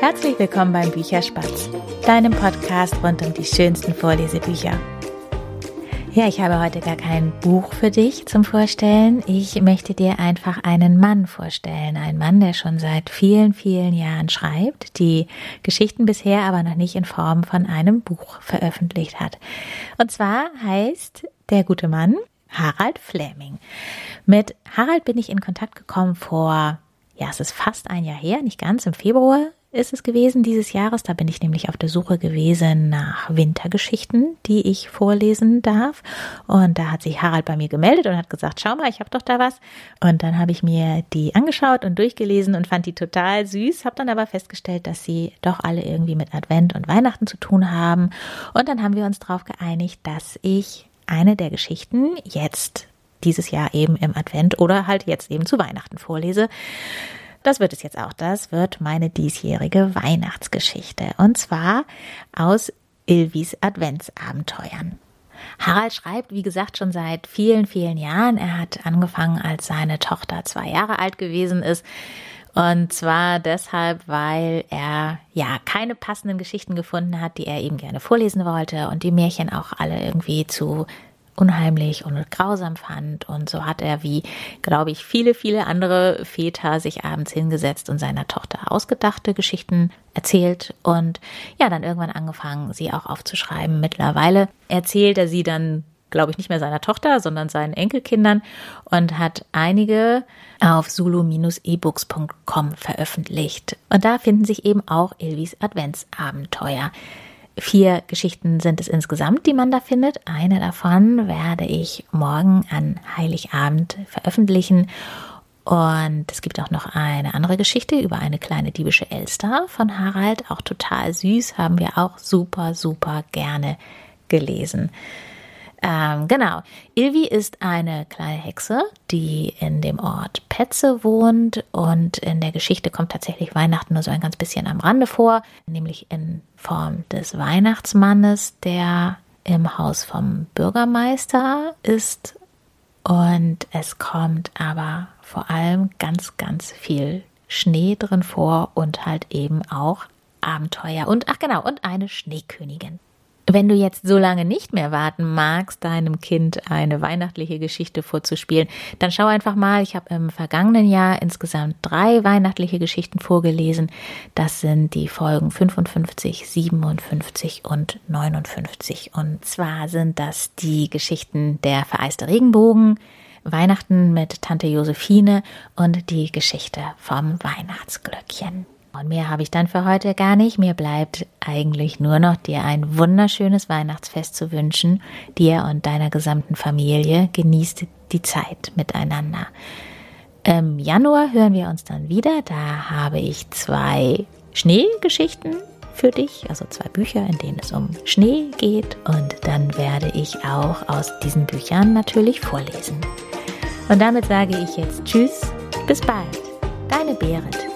Herzlich willkommen beim Bücherspatz, deinem Podcast rund um die schönsten Vorlesebücher. Ja, ich habe heute gar kein Buch für dich zum Vorstellen. Ich möchte dir einfach einen Mann vorstellen. Ein Mann, der schon seit vielen, vielen Jahren schreibt, die Geschichten bisher aber noch nicht in Form von einem Buch veröffentlicht hat. Und zwar heißt der gute Mann Harald Fleming. Mit Harald bin ich in Kontakt gekommen vor, ja, es ist fast ein Jahr her, nicht ganz, im Februar ist es gewesen dieses Jahres. Da bin ich nämlich auf der Suche gewesen nach Wintergeschichten, die ich vorlesen darf. Und da hat sich Harald bei mir gemeldet und hat gesagt, schau mal, ich habe doch da was. Und dann habe ich mir die angeschaut und durchgelesen und fand die total süß, habe dann aber festgestellt, dass sie doch alle irgendwie mit Advent und Weihnachten zu tun haben. Und dann haben wir uns darauf geeinigt, dass ich eine der Geschichten jetzt dieses Jahr eben im Advent oder halt jetzt eben zu Weihnachten vorlese. Das wird es jetzt auch. Das wird meine diesjährige Weihnachtsgeschichte. Und zwar aus Ilvis Adventsabenteuern. Harald schreibt, wie gesagt, schon seit vielen, vielen Jahren. Er hat angefangen, als seine Tochter zwei Jahre alt gewesen ist. Und zwar deshalb, weil er ja keine passenden Geschichten gefunden hat, die er eben gerne vorlesen wollte und die Märchen auch alle irgendwie zu unheimlich und grausam fand. Und so hat er, wie, glaube ich, viele, viele andere Väter sich abends hingesetzt und seiner Tochter ausgedachte Geschichten erzählt und ja, dann irgendwann angefangen, sie auch aufzuschreiben. Mittlerweile erzählt er sie dann glaube ich, nicht mehr seiner Tochter, sondern seinen Enkelkindern und hat einige auf sulu-ebooks.com veröffentlicht. Und da finden sich eben auch Ilvis Adventsabenteuer. Vier Geschichten sind es insgesamt, die man da findet. Eine davon werde ich morgen an Heiligabend veröffentlichen. Und es gibt auch noch eine andere Geschichte über eine kleine diebische Elster von Harald. Auch total süß, haben wir auch super, super gerne gelesen. Ähm, genau. Ilvi ist eine kleine Hexe, die in dem Ort Petze wohnt und in der Geschichte kommt tatsächlich Weihnachten nur so ein ganz bisschen am Rande vor, nämlich in Form des Weihnachtsmannes, der im Haus vom Bürgermeister ist. Und es kommt aber vor allem ganz, ganz viel Schnee drin vor und halt eben auch Abenteuer und ach genau und eine Schneekönigin. Wenn du jetzt so lange nicht mehr warten magst, deinem Kind eine weihnachtliche Geschichte vorzuspielen, dann schau einfach mal. Ich habe im vergangenen Jahr insgesamt drei weihnachtliche Geschichten vorgelesen. Das sind die Folgen 55, 57 und 59. Und zwar sind das die Geschichten der vereiste Regenbogen, Weihnachten mit Tante Josephine und die Geschichte vom Weihnachtsglöckchen. Und mehr habe ich dann für heute gar nicht. Mir bleibt eigentlich nur noch dir ein wunderschönes Weihnachtsfest zu wünschen. Dir und deiner gesamten Familie genießt die Zeit miteinander. Im Januar hören wir uns dann wieder. Da habe ich zwei Schneegeschichten für dich, also zwei Bücher, in denen es um Schnee geht. Und dann werde ich auch aus diesen Büchern natürlich vorlesen. Und damit sage ich jetzt Tschüss, bis bald, deine Berit.